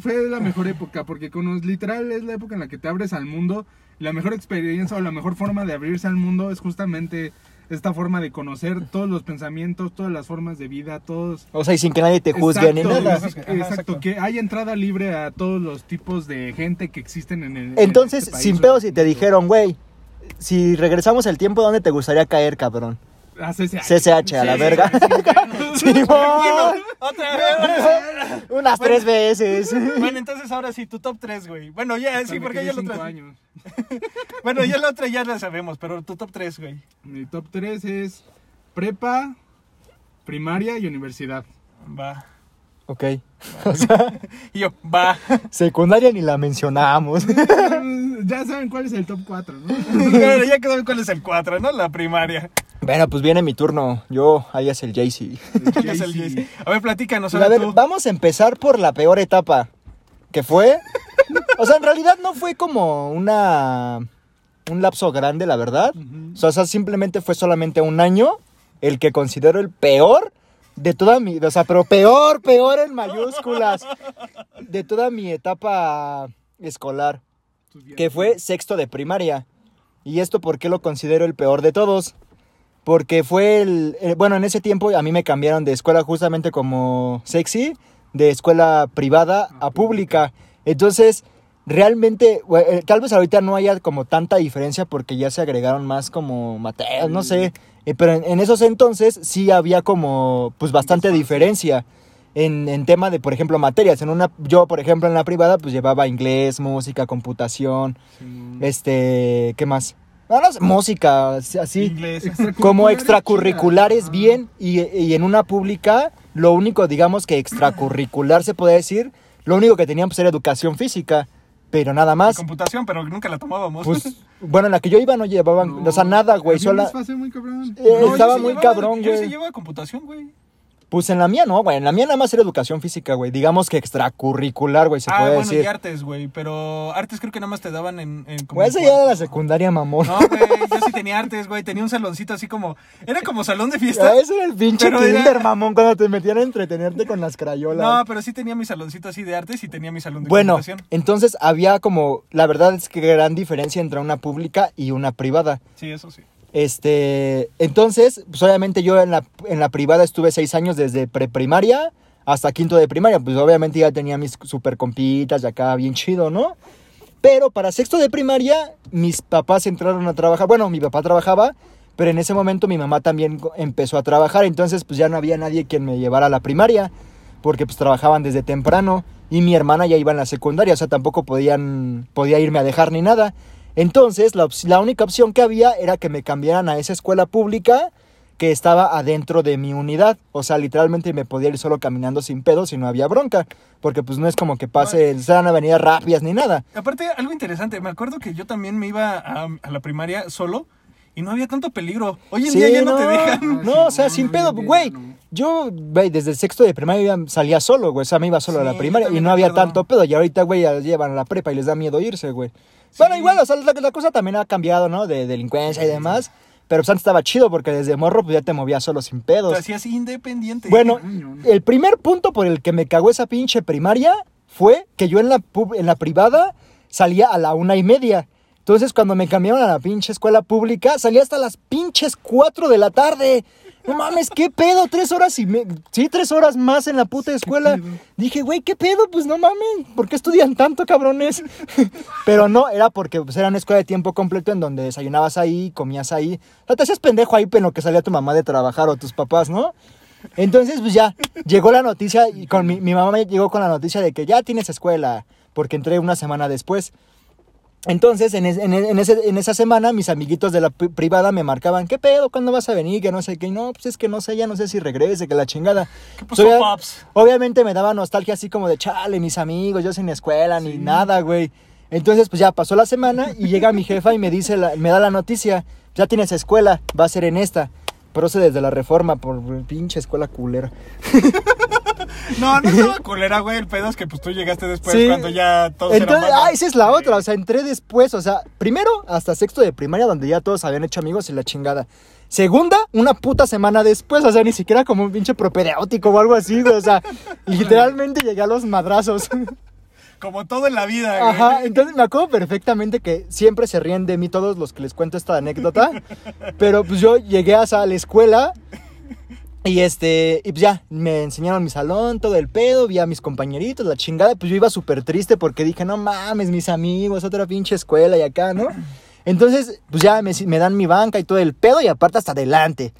Fue la mejor época, porque con los literal es la época en la que te abres al mundo. La mejor experiencia o la mejor forma de abrirse al mundo es justamente esta forma de conocer todos los pensamientos, todas las formas de vida, todos. O sea, y sin que nadie te juzgue ni nada. Exacto, exacto. que hay entrada libre a todos los tipos de gente que existen en el. en Entonces, este país sin o pedos, en si te dijeron, güey, si regresamos el tiempo, ¿dónde te gustaría caer, cabrón? A CCH. CCH, a la verga. sí. Otra vez. Unas tres veces. Bueno, entonces ahora sí, tu top 3, güey. Bueno, ya, sí, porque ya lo años. Bueno, ya la otra ya la sabemos, pero tu top 3, güey. Mi top 3 es prepa, primaria y universidad. Va. Ok. Y yo, va. Secundaria ni la mencionamos. ya saben cuál es el top 4, ¿no? Ya quedó cuál es el 4, ¿no? La primaria. Bueno, pues viene mi turno. Yo, ahí es el Jaycee. ¿Qué es el Jaycee. Jaycee? A ver, platícanos. a ver, tú. vamos a empezar por la peor etapa. Que fue. O sea, en realidad no fue como una. Un lapso grande, la verdad. O sea, simplemente fue solamente un año el que considero el peor de toda mi. O sea, pero peor, peor en mayúsculas. De toda mi etapa escolar. Que fue sexto de primaria. ¿Y esto por qué lo considero el peor de todos? Porque fue el... eh, bueno, en ese tiempo a mí me cambiaron de escuela justamente como sexy, de escuela privada a pública. Entonces, realmente, eh, tal vez ahorita no haya como tanta diferencia porque ya se agregaron más como materias, no sé. Eh, pero en, en esos entonces sí había como, pues bastante diferencia en, en tema de, por ejemplo, materias. En una, yo, por ejemplo, en la privada, pues llevaba inglés, música, computación, este, ¿qué más? No, no sé, música, así. Inglés. Como Extracurriculares extracurriculares chidas. bien y, y en una pública, lo único, digamos, que extracurricular se puede decir, lo único que teníamos era educación física, pero nada más. computación, pero nunca la tomábamos. Pues, bueno, en la que yo iba no llevaban, No, o sea, nada, güey, sola... muy cabrón. Eh, No, yo estaba muy llevaba- cabrón, Yo güey. sí llevaba computación, güey. Pues en la mía no, güey, en la mía nada más era educación física, güey, digamos que extracurricular, güey, se ah, puede bueno, decir. y artes, güey. Pero artes creo que nada más te daban en. en como Güey, esa ya era la secundaria, mamón. No, güey, yo sí tenía artes, güey. Tenía un saloncito así como. Era como salón de fiesta. Ah, Ese era el pinche era- kinder, mamón, cuando te metían a entretenerte con las crayolas. No, pero sí tenía mi saloncito así de artes y tenía mi salón de Bueno, entonces había como, la verdad es que gran diferencia entre una pública y una privada. Sí, eso sí. Este, entonces, pues obviamente yo en la, en la privada estuve seis años desde preprimaria hasta quinto de primaria, pues obviamente ya tenía mis super compitas y acá bien chido, ¿no? Pero para sexto de primaria, mis papás entraron a trabajar, bueno, mi papá trabajaba, pero en ese momento mi mamá también empezó a trabajar, entonces pues ya no había nadie quien me llevara a la primaria, porque pues trabajaban desde temprano y mi hermana ya iba en la secundaria, o sea, tampoco podían, podía irme a dejar ni nada. Entonces, la, única opción que había era que me cambiaran a esa escuela pública que estaba adentro de mi unidad. O sea, literalmente me podía ir solo caminando sin pedo si no había bronca. Porque pues no es como que pase, sean avenidas rápidas ni nada. Aparte, algo interesante, me acuerdo que yo también me iba a, a la primaria solo y no había tanto peligro. Hoy en Sí, día ya no, no. te dejan. No, o sea, sin no, pedo, güey. no. Yo, güey, desde el sexto de primaria salía solo, güey. O sea, me iba solo a la primaria y no había tanto pedo. Y ahorita, güey, ya llevan a la prepa y les da miedo irse, güey. Bueno, igual, o sea, la, la cosa también ha cambiado, ¿no? De delincuencia y demás. Pero pues antes estaba chido porque desde morro pues ya te movías solo sin Te pedos. hacías independiente. Bueno, el primer punto por el que me cagó esa pinche primaria fue que yo en la, pub- en la privada salía a la una y media. Entonces, cuando me cambiaron a la pinche escuela pública, salía hasta las pinches cuatro de la tarde. No mames, ¿qué pedo? Tres horas y me... Sí, tres horas más en la puta escuela. Dije, güey, ¿qué pedo? Pues no mames, ¿por qué estudian tanto, cabrones? Pero no, era porque pues, era una escuela de tiempo completo en donde desayunabas ahí, comías ahí. O sea, te hacías pendejo ahí en lo que salía tu mamá de trabajar o tus papás, ¿no? Entonces, pues ya, llegó la noticia y con mi, mi mamá me llegó con la noticia de que ya tienes escuela, porque entré una semana después. Entonces, en, es- en, en ese- en esa semana, mis amiguitos de la pri- privada me marcaban, ¿qué pedo? ¿Cuándo vas a venir? Que no sé qué. No, pues es que no sé, ya no sé si regrese, que la chingada. ¿Qué pasó, Obvia- paps? Obviamente me daba nostalgia así como de, chale, mis amigos, yo sin escuela, ni nada, güey. Entonces, pues ya pasó la semana y llega mi jefa y me dice, la- me da la noticia, ya tienes escuela, va a ser en esta. Procede desde la reforma por pinche escuela culera. No, no estaba culera, güey. El pedo es que pues tú llegaste después Sí. cuando ya todos Entonces, eran ah, esa es la otra, o sea, entré después, o sea, primero hasta sexto de primaria donde ya todos habían hecho amigos y la chingada. Segunda, una puta semana después, o sea, ni siquiera como un pinche propedéutico o algo así, güey, o sea, literalmente llegué a los madrazos. Como todo en la vida, güey. Ajá, entonces me acuerdo perfectamente que siempre se ríen de mí todos los que les cuento esta anécdota, pero pues yo llegué hasta la escuela y este, y pues ya, me enseñaron mi salón, todo el pedo, vi a mis compañeritos, la chingada, pues yo iba súper triste porque dije, no mames, mis amigos, otra pinche escuela y acá, ¿no? Entonces, pues ya me, me dan mi banca y todo el pedo y aparte hasta adelante.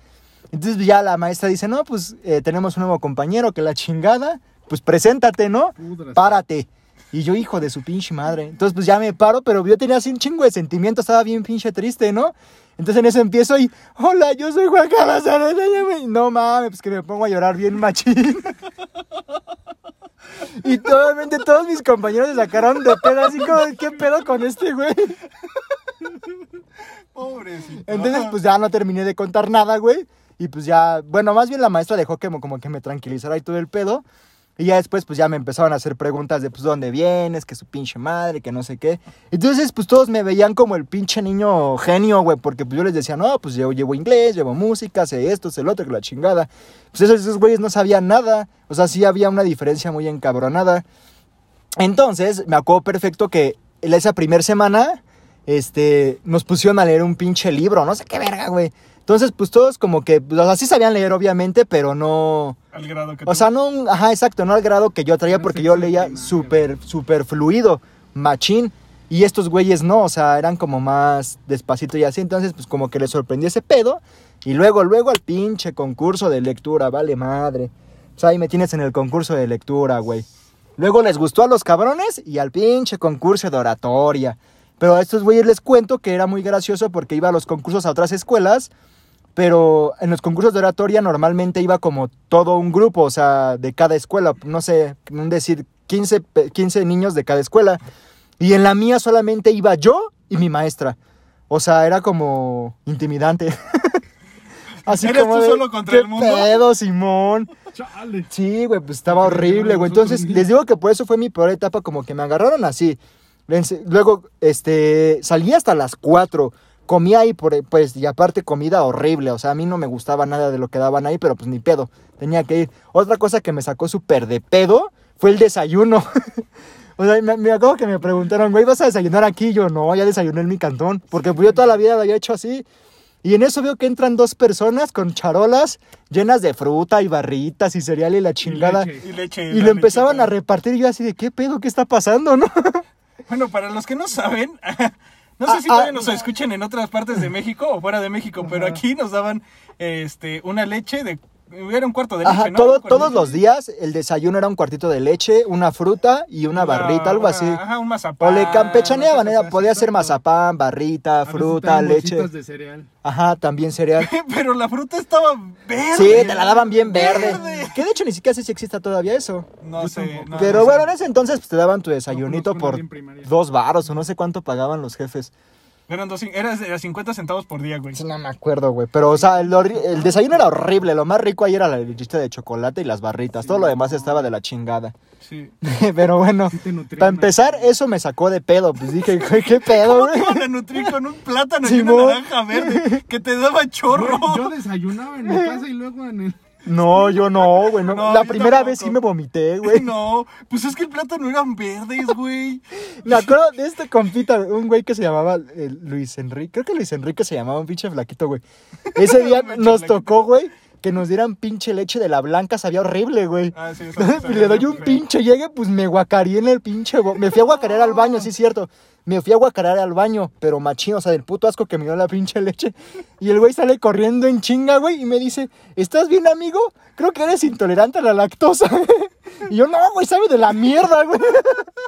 Entonces pues, ya la maestra dice, no, pues eh, tenemos un nuevo compañero que la chingada, pues preséntate, ¿no? Párate. Y yo, hijo de su pinche madre. Entonces, pues ya me paro, pero yo tenía así un chingo de sentimiento, estaba bien pinche triste, ¿no? Entonces en eso empiezo y, hola, yo soy Juan Carlos Arana", y No mames, pues que me pongo a llorar bien machín. Y obviamente todos mis compañeros se sacaron de pedo, así como, ¿qué pedo con este güey? Pobrecito. Entonces, pues ya no terminé de contar nada, güey. Y pues ya, bueno, más bien la maestra dejó que mo- como que me tranquilizara y todo el pedo. Y ya después, pues ya me empezaron a hacer preguntas de, pues, ¿dónde vienes? Que su pinche madre, que no sé qué. Entonces, pues todos me veían como el pinche niño genio, güey, porque pues yo les decía, no, pues yo llevo inglés, llevo música, sé esto, sé lo otro, que la chingada. Pues esos, esos güeyes no sabían nada. O sea, sí había una diferencia muy encabronada. Entonces, me acuerdo perfecto que esa primera semana, este, nos pusieron a leer un pinche libro, no sé qué verga, güey. Entonces, pues todos como que, pues, o sea, sí sabían leer, obviamente, pero no... Al grado que O tú. sea, no, un- ajá, exacto, no al grado que yo traía, porque yo leía súper, súper fluido, machín. Y estos güeyes no, o sea, eran como más despacito y así. Entonces, pues como que les sorprendió ese pedo. Y luego, luego al pinche concurso de lectura, vale madre. O sea, ahí me tienes en el concurso de lectura, güey. Luego les gustó a los cabrones y al pinche concurso de oratoria. Pero a estos güeyes les cuento que era muy gracioso porque iba a los concursos a otras escuelas. Pero en los concursos de oratoria normalmente iba como todo un grupo, o sea, de cada escuela, no sé, decir 15, pe- 15 niños de cada escuela. Y en la mía solamente iba yo y mi maestra. O sea, era como intimidante. Así ¿Eres como tú de, solo contra "¿Qué el mundo?" pedo, Simón? Chale. Sí, güey, pues estaba horrible, güey. Entonces, les digo que por eso fue mi peor etapa, como que me agarraron así. Luego, este, salí hasta las 4. Comía ahí, por, pues, y aparte comida horrible. O sea, a mí no me gustaba nada de lo que daban ahí, pero pues ni pedo. Tenía que ir. Otra cosa que me sacó súper de pedo fue el desayuno. o sea, me, me acuerdo que me preguntaron, güey, ¿vas a desayunar aquí? Y yo, no, ya desayuné en mi cantón. Porque pues, yo toda la vida lo había hecho así. Y en eso veo que entran dos personas con charolas llenas de fruta y barritas y cereal y la chingada. leche. Y leche. Y lo empezaban a repartir y yo así de, ¿qué pedo? ¿Qué está pasando? ¿No? Bueno, para los que no saben, no sé Ah, si ah, todavía nos escuchen en otras partes de México o fuera de México, pero aquí nos daban este una leche de Era un cuarto de leche, Ajá, ¿no? todo- todos los días el desayuno era un cuartito de leche, una fruta y una barrita, algo así. Ajá, un O mazapán. le campechaneaban, era, podía ser mazapán, barrita, A veces fruta, leche. de cereal. Ajá, también cereal. Pero la fruta estaba verde. Sí, te la daban bien verde. Verde. Que de hecho ni siquiera sé si exista todavía eso. No Yo sé. no, Pero no bueno, sé. en ese entonces pues, te daban tu desayunito por dos varos o no sé cuánto pagaban los jefes. Eran dos, era, era 50 centavos por día, güey. Sí, No me acuerdo, güey. Pero, o sea, el, desayuno era horrible. Lo más rico ahí era la lechita de chocolate y las barritas. Todo lo demás estaba de la chingada. Sí. Pero bueno, Sí para empezar, eso me sacó de pedo. Pues dije, güey, ¿qué pedo, ¿Cómo te güey? iban a nutrir con un plátano y una naranja verde que te daba chorro? Güey, yo desayunaba en mi casa y luego en el... No, yo no, güey. no. No, la primera tampoco. vez sí me vomité, güey. No, pues es que el plátano eran verdes, güey. Me acuerdo de este compita, un güey que se llamaba eh, Luis Enrique. Creo que Luis Enrique se llamaba un pinche flaquito, güey. Ese día nos flaquito. tocó, güey, que nos dieran pinche leche de la blanca. Sabía horrible, güey. Ah, sí, eso- eso- le doy un feo. pinche llegue, pues me guacareé en el pinche. Me fui a guacarear al baño, sí es cierto. Me fui a guacarear al baño, pero machín, o sea, del puto asco que me dio la pinche leche. Y el güey sale corriendo en chinga, güey, y me dice, ¿estás bien, amigo? Creo que eres intolerante a la lactosa. Y yo, no, güey, sabe de la mierda, güey.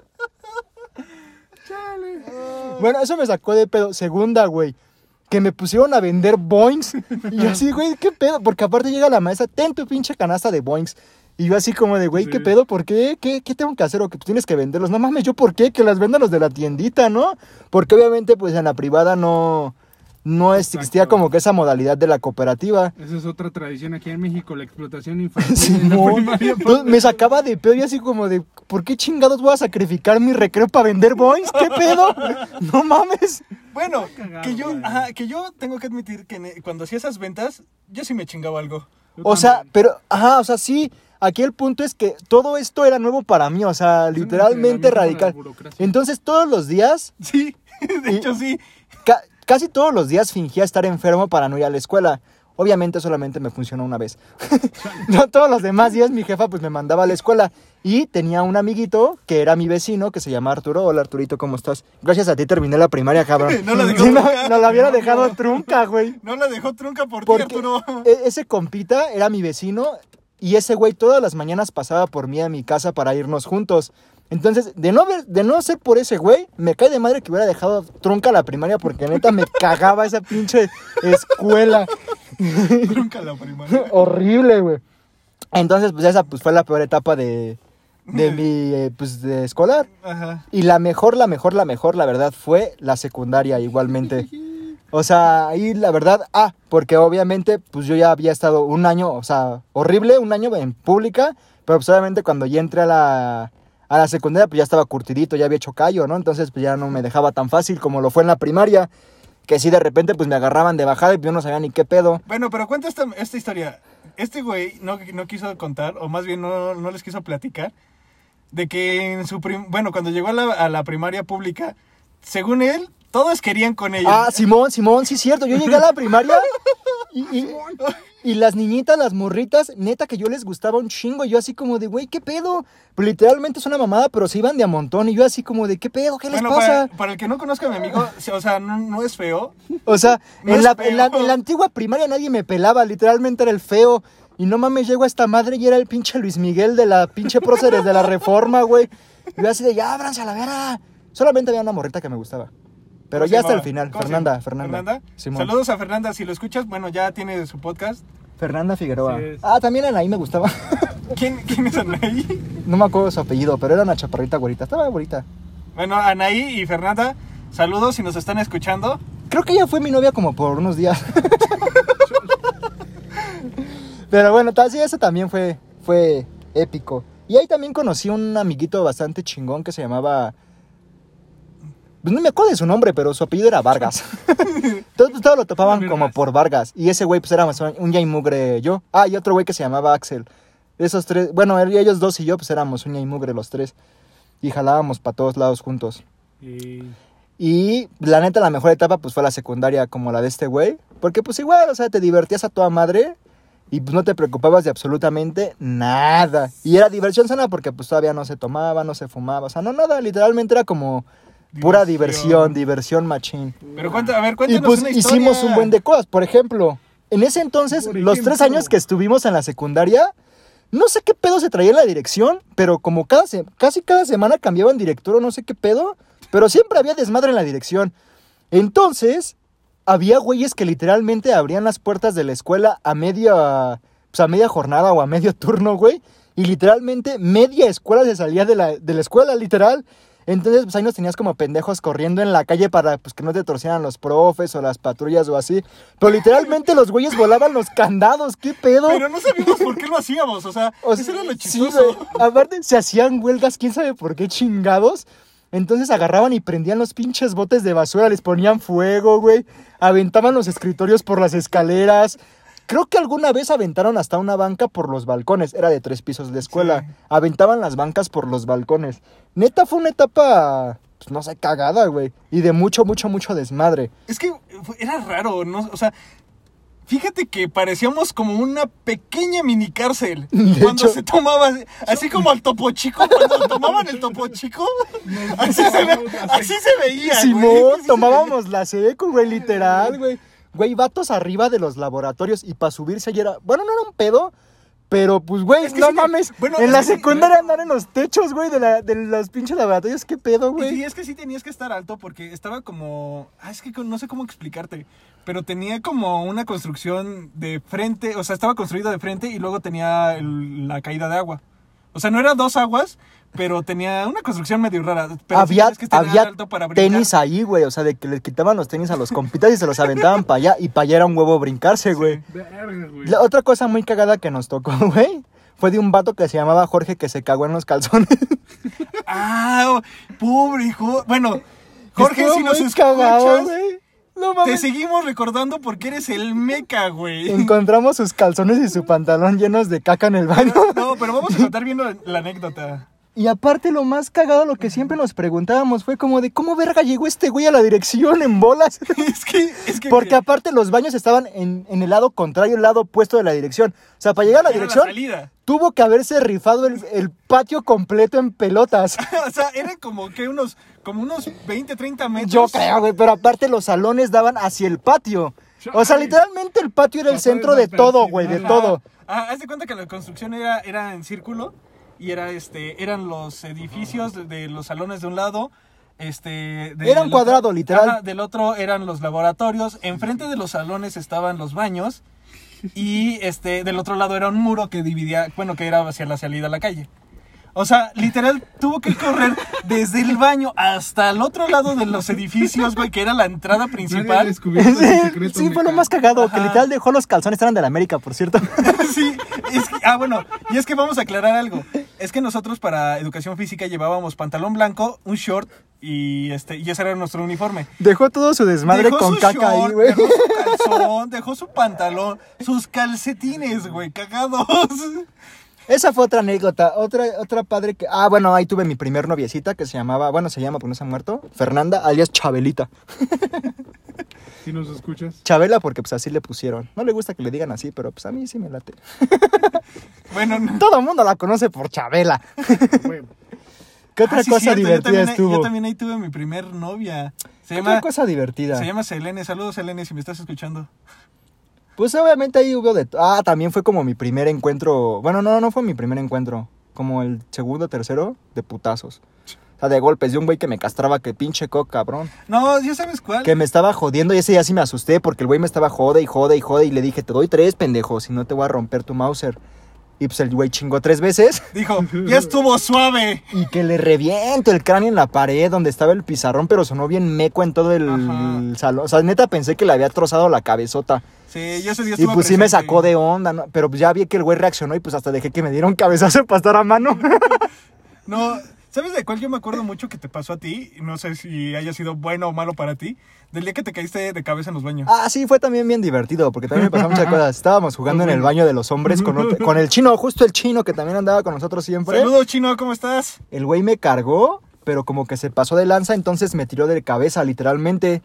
Bueno, eso me sacó de pedo. Segunda, güey. Que me pusieron a vender boings. Y yo así, güey, ¿qué pedo? Porque aparte llega la maestra, ten tu pinche canasta de boings. Y yo así como de, güey, ¿qué Sí. pedo? ¿Por qué? ¿Qué, qué tengo que hacer? O que tú tienes que venderlos. No mames, ¿yo por qué? Que las vendan los de la tiendita, ¿no? Porque obviamente, pues en la privada no, no existía Exacto. como que esa modalidad de la cooperativa. Esa es otra tradición aquí en México, la explotación infantil. en la primaria. Entonces, me sacaba de pedo y así como de, ¿por qué chingados voy a sacrificar mi recreo para vender boings? ¿Qué pedo? No mames. Bueno, cagado, que yo, ajá, que yo tengo que admitir que cuando hacía esas ventas, yo sí me chingaba algo. Yo O sea, pero, ajá, o sea, sí, aquí el punto es que todo esto era nuevo para mí, o sea, Es literalmente radical. burocracia. Entonces, todos los días, Sí, de hecho sí. ca- casi todos los días fingía estar enfermo para no ir a la escuela. Obviamente solamente me funcionó una vez. no todos los demás días mi jefa pues me mandaba a la escuela. Y tenía un amiguito que era mi vecino que se llama Arturo. Hola Arturito, ¿cómo estás? Gracias a ti terminé la primaria, cabrón. No la dejó Sí, trunca. no la hubiera No, dejado no. trunca, güey. No la dejó trunca por ti, Porque Arturo. e- ese compita era mi vecino y ese güey todas las mañanas pasaba por mí a mi casa para irnos juntos. Entonces, de no, ver, de no ser por ese güey, me cae de madre que hubiera dejado trunca la primaria porque neta me cagaba esa pinche escuela. Trunca la primaria. Horrible, güey. Entonces, pues esa pues, fue la peor etapa de, de mi eh, pues, de escolar. Ajá. Y la mejor, la mejor, la mejor, la verdad, fue la secundaria igualmente. O sea, ahí la verdad, ah, porque obviamente, pues yo ya había estado un año, o sea, horrible, un año en pública, pero pues obviamente cuando ya entré a la, a la secundaria, pues ya estaba curtidito, ya había hecho callo, ¿no? Entonces, pues ya no me dejaba tan fácil como lo fue en la primaria, que sí de repente, pues me agarraban de bajada y yo no sabía ni qué pedo. Bueno, pero cuenta esta, esta historia. Este güey no, no quiso contar, o más bien no, no les quiso platicar, de que en su prim- bueno, cuando llegó a la, a la primaria pública, según él, todos querían con ella. Ah, Simón, Simón, sí es cierto. Yo llegué a la primaria y, y- y las niñitas, las morritas, neta que yo les gustaba un chingo. Y yo así como de, güey, ¿qué pedo? Pues literalmente es una mamada, pero se iban de a montón. Y yo así como de, ¿qué pedo? ¿Qué les pasa? para, para el que no conozca a mi amigo, o sea, no, no es feo. O sea, No en, la, en, la, en la antigua primaria nadie me pelaba. Literalmente era el feo. Y no mames, llego a esta madre y era el pinche Luis Miguel de la pinche próceres de la reforma, güey. Y yo así de, ya, ábranse a la vera. Solamente había una morrita que me gustaba. Pero ¿Cómo ya hasta el final. ¿Cómo se Fernanda? Fernanda. Fernanda. Simón. Saludos a Fernanda. Si lo escuchas, bueno, ya tiene su podcast. Fernanda Figueroa. Sí, es. Ah, también Anaí me gustaba. ¿Quién, quién es Anaí? no me acuerdo su apellido, pero era una chaparrita güerita. Estaba bonita. Bueno, Anaí y Fernanda, saludos si nos están escuchando. Creo que ella fue mi novia como por unos días. pero bueno, ta- sí, eso también fue, fue épico. Y ahí también conocí un amiguito bastante chingón que se llamaba... Pues no me acuerdo de su nombre, pero su apellido era Vargas. todos, todos lo topaban como por Vargas. Y ese güey pues era más un ya y mugre yo. Ah, y otro güey que se llamaba Axel. Esos tres, bueno, ellos dos y yo pues éramos uña y mugre los tres. Y jalábamos para todos lados juntos. Y Y la neta, la mejor etapa pues fue la secundaria como la de este güey. Porque pues igual, o sea, te divertías a toda madre y pues no te preocupabas de absolutamente nada. Y era diversión sana porque pues todavía no se tomaba, no se fumaba, o sea, no nada, literalmente era como pura Diversión. diversión, machín. Pero cuenta, a ver, Y cuéntanos pues una hicimos un buen de cosas. Por ejemplo, en ese entonces, Por los tres ejemplo. años que estuvimos en la secundaria, no sé qué pedo se traía en la dirección, pero como cada se- casi cada semana cambiaban director o no sé qué pedo, pero siempre había desmadre en la dirección. Entonces, había güeyes que literalmente abrían las puertas de la escuela a media, pues a media jornada o a medio turno, güey. Y literalmente media escuela se salía de la, de la escuela, literal. Entonces, pues ahí nos tenías como pendejos corriendo en la calle para pues, que no te torcieran los profes o las patrullas o así. Pero literalmente los güeyes volaban los candados, ¿qué pedo? Pero no sabíamos por qué lo hacíamos, o sea, O eso sea, era lo sí, chistoso. güey. Aparte, se hacían huelgas, quién sabe por qué chingados. Entonces agarraban y prendían los pinches botes de basura, les ponían fuego, güey. Aventaban los escritorios por las escaleras. Creo que alguna vez aventaron hasta una banca por los balcones. Era de tres pisos de escuela. Sí. Aventaban las bancas por los balcones. Neta fue una etapa, pues no sé, cagada, güey. Y de mucho, mucho, mucho desmadre. Es que era raro, ¿no? O sea, fíjate que parecíamos como una pequeña mini cárcel. De cuando hecho- se tomaba, así como al topo chico, cuando tomaban el topo chico, así se, ve- así se veía. güey. Simón, se tomábamos la seco, güey, literal, güey. Güey, vatos arriba de los laboratorios y para subirse ayer era... Bueno, no era un pedo, pero pues, güey, Es que no sí mames. bueno, en la que secundaria andar en los techos, güey, de, la, de los pinches laboratorios, ¿qué pedo, güey? sí, es que sí tenías que estar alto porque estaba como... Ah, es que no sé cómo explicarte. Pero tenía como una construcción de frente, o sea, estaba construido de frente y luego tenía el- la caída de agua. O sea, no eran dos aguas, pero tenía una construcción medio rara. Pero sí había tienes que había alto para tenis ahí, güey, o sea, de que les quitaban los tenis a los compitas y se los aventaban para allá y para allá era un huevo brincarse, güey. Güey. La otra cosa muy cagada que nos tocó, güey, fue de un vato que se llamaba Jorge que se cagó en los calzones. Ah, pobre hijo. Bueno, Jorge, si nos escuchas, güey. No te seguimos recordando porque eres el meca, güey. Encontramos sus calzones y su pantalón llenos de caca en el baño. No, pero vamos a contar bien la anécdota. Y aparte lo más cagado, lo que siempre nos preguntábamos fue como de cómo verga llegó este güey a la dirección en bolas. Es que, es que. Porque aparte los baños estaban en, en el lado contrario, el lado opuesto de la dirección. O sea, para llegar a la era dirección tuvo que haberse rifado el, el patio completo en pelotas. o sea, era como que unos, como unos 20, 30 metros. Yo creo, güey, pero aparte los salones daban hacia el patio. O sea, literalmente el patio era el centro de todo, güey, de todo. Ah, haz de cuenta que la construcción era, era en círculo y era este, eran los edificios de, de los salones de un lado. Este, del Era un otro- cuadrado, literal. Ajá, del otro eran los laboratorios. Enfrente de los salones estaban los baños. Y este, del otro lado era un muro que dividía, bueno, que era hacia la salida a la calle. O sea, literal, tuvo que correr desde el baño hasta el otro lado de los edificios, güey, que era la entrada principal. secreto, Sí, fue lo más cagado, que literal dejó los calzones, eran de la América, por cierto. Sí, es que- ah, bueno, y es que vamos a aclarar algo. Es que nosotros para educación física llevábamos pantalón blanco, un short y este y ese era nuestro uniforme. Dejó todo su desmadre Dejó con su caca ahí, short, güey. Dejó su calzón, dejó su pantalón, sus calcetines, güey, cagados. Esa fue otra anécdota, otra, otra padre que... Ah, bueno, ahí tuve mi primer noviecita que se llamaba, bueno, se llama porque no se ha muerto, Fernanda, alias Chabelita. Si nos escuchas. Chabela porque pues así le pusieron. No le gusta que le digan así, pero pues a mí sí me late. Bueno, no. Todo el mundo la conoce por Chabela. ¿Qué otra Ah, sí, cosa cierto, yo divertida también, estuvo? Yo también ahí tuve mi primer novia. Se ¿Qué otra cosa divertida? se llama Selene. Saludos, Selene, si me estás escuchando. Pues obviamente ahí hubo de... Ah, también fue como mi primer encuentro... Bueno, no, no fue mi primer encuentro. Como el segundo, tercero, de putazos. O sea, de golpes, de un güey que me castraba, que pinche coca, cabrón. No, ¿ya sabes cuál? Que me estaba jodiendo y ese ya sí me asusté porque el güey me estaba jode y jode y jode y le dije, te doy tres, pendejo, si no te voy a romper tu Mauser. Y pues el güey chingó tres veces Dijo, ya estuvo suave. y que le reviento el cráneo en la pared donde estaba el pizarrón, pero sonó bien meco en todo el Ajá. salón. O sea, neta pensé que le había trozado la cabezota. Sí, yo ese día Y pues sí me sacó de onda, ¿no? Pero pues ya vi que el güey reaccionó y pues hasta dejé que me diera un cabezazo para estar a mano. No, ¿sabes de cuál yo me acuerdo mucho que te pasó a ti? No sé si haya sido bueno o malo para ti. Del día que te caíste de cabeza en los baños. Ah, sí, fue también bien divertido, porque también me pasaron muchas cosas. Estábamos jugando en el baño de los hombres con, otro- con el chino, justo el chino que también andaba con nosotros siempre. Saludos, chino, ¿cómo estás? El güey me cargó, pero como que se pasó de lanza, entonces me tiró de cabeza, literalmente.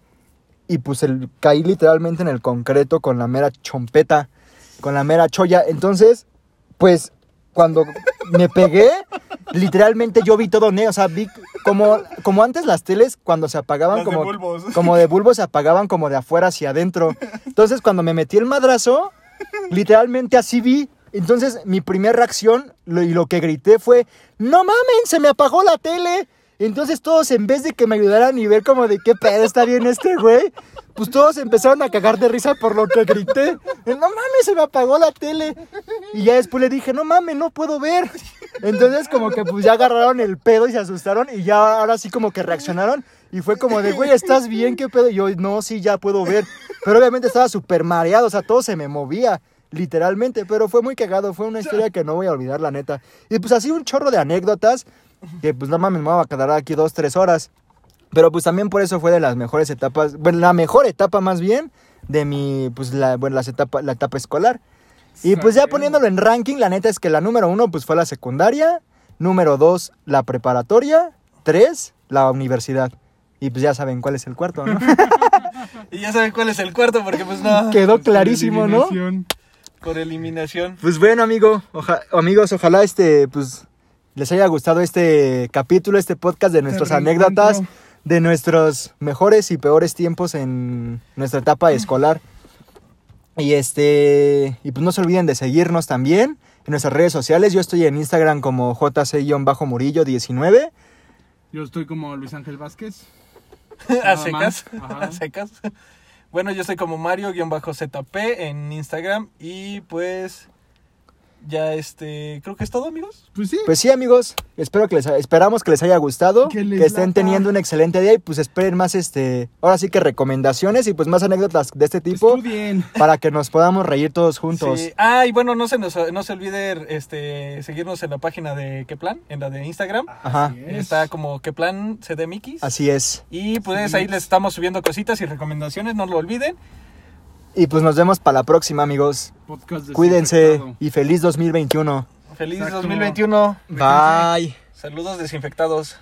Y pues el, caí literalmente en el concreto con la mera chompeta, con la mera cholla. Entonces, pues cuando me pegué, literalmente yo vi todo negro, o sea, vi como, como antes las teles cuando se apagaban Las de como, bulbos. como de bulbo se apagaban como de afuera hacia adentro. Entonces cuando me metí el madrazo, literalmente así vi. Entonces mi primera reacción lo- y lo que grité fue, no mamen, se me apagó la tele. Entonces todos en vez de que me ayudaran y ver como de qué pedo está bien este güey, pues todos empezaron a cagar de risa por lo que grité. No mames, se me apagó la tele. Y ya después le dije, no mames, no puedo ver. Entonces como que pues ya agarraron el pedo y se asustaron y ya ahora sí como que reaccionaron. Y fue como de, güey, ¿estás bien? ¿Qué pedo? Y yo, no, sí, ya puedo ver. Pero obviamente estaba súper mareado, o sea, todo se me movía, literalmente. Pero fue muy cagado, fue una historia que no voy a olvidar, la neta. Y pues así un chorro de anécdotas, que pues no mames, me voy a quedar aquí dos, tres horas. Pero pues también por eso fue de las mejores etapas, bueno, la mejor etapa más bien de mi, pues la, bueno, las etapa, la etapa escolar. Y pues ya poniéndolo en ranking, la neta es que la número uno pues fue la secundaria, número dos la preparatoria, tres la universidad. Y pues ya saben cuál es el cuarto, ¿no? Y ya saben cuál es el cuarto, porque pues no, Quedó clarísimo, ¿no? Por eliminación. Pues bueno, amigo, oja- amigos, ojalá este, pues, les haya gustado este capítulo, este podcast de nuestras anécdotas, de nuestros mejores y peores tiempos en nuestra etapa escolar. Y este, y pues no se olviden de seguirnos también en nuestras redes sociales. Yo estoy en Instagram como jc-murillo19. Yo estoy como Luis Ángel Vázquez. A secas. A secas. Bueno, yo soy como Mario-ZP en Instagram. Y pues. Ya este. Creo que es todo, amigos. Pues sí. Pues sí, amigos, espero que les esperamos que les haya gustado, Que que, estén lata. teniendo un excelente día y pues esperen más este, ahora sí que recomendaciones y pues más anécdotas de este tipo Estudien. para que nos podamos reír todos juntos. Sí. Ah, y bueno, no se, nos, no se olvide este, seguirnos en la página de Queplan, en la de Instagram. Ajá. Es. Está como Queplan CDMX. Así es. Y pues ahí les estamos subiendo cositas y recomendaciones, no lo olviden. Y pues nos vemos para la próxima, amigos. Podcast Cuídense y feliz 2021. Feliz Exacto. 2021. Bye. Saludos desinfectados.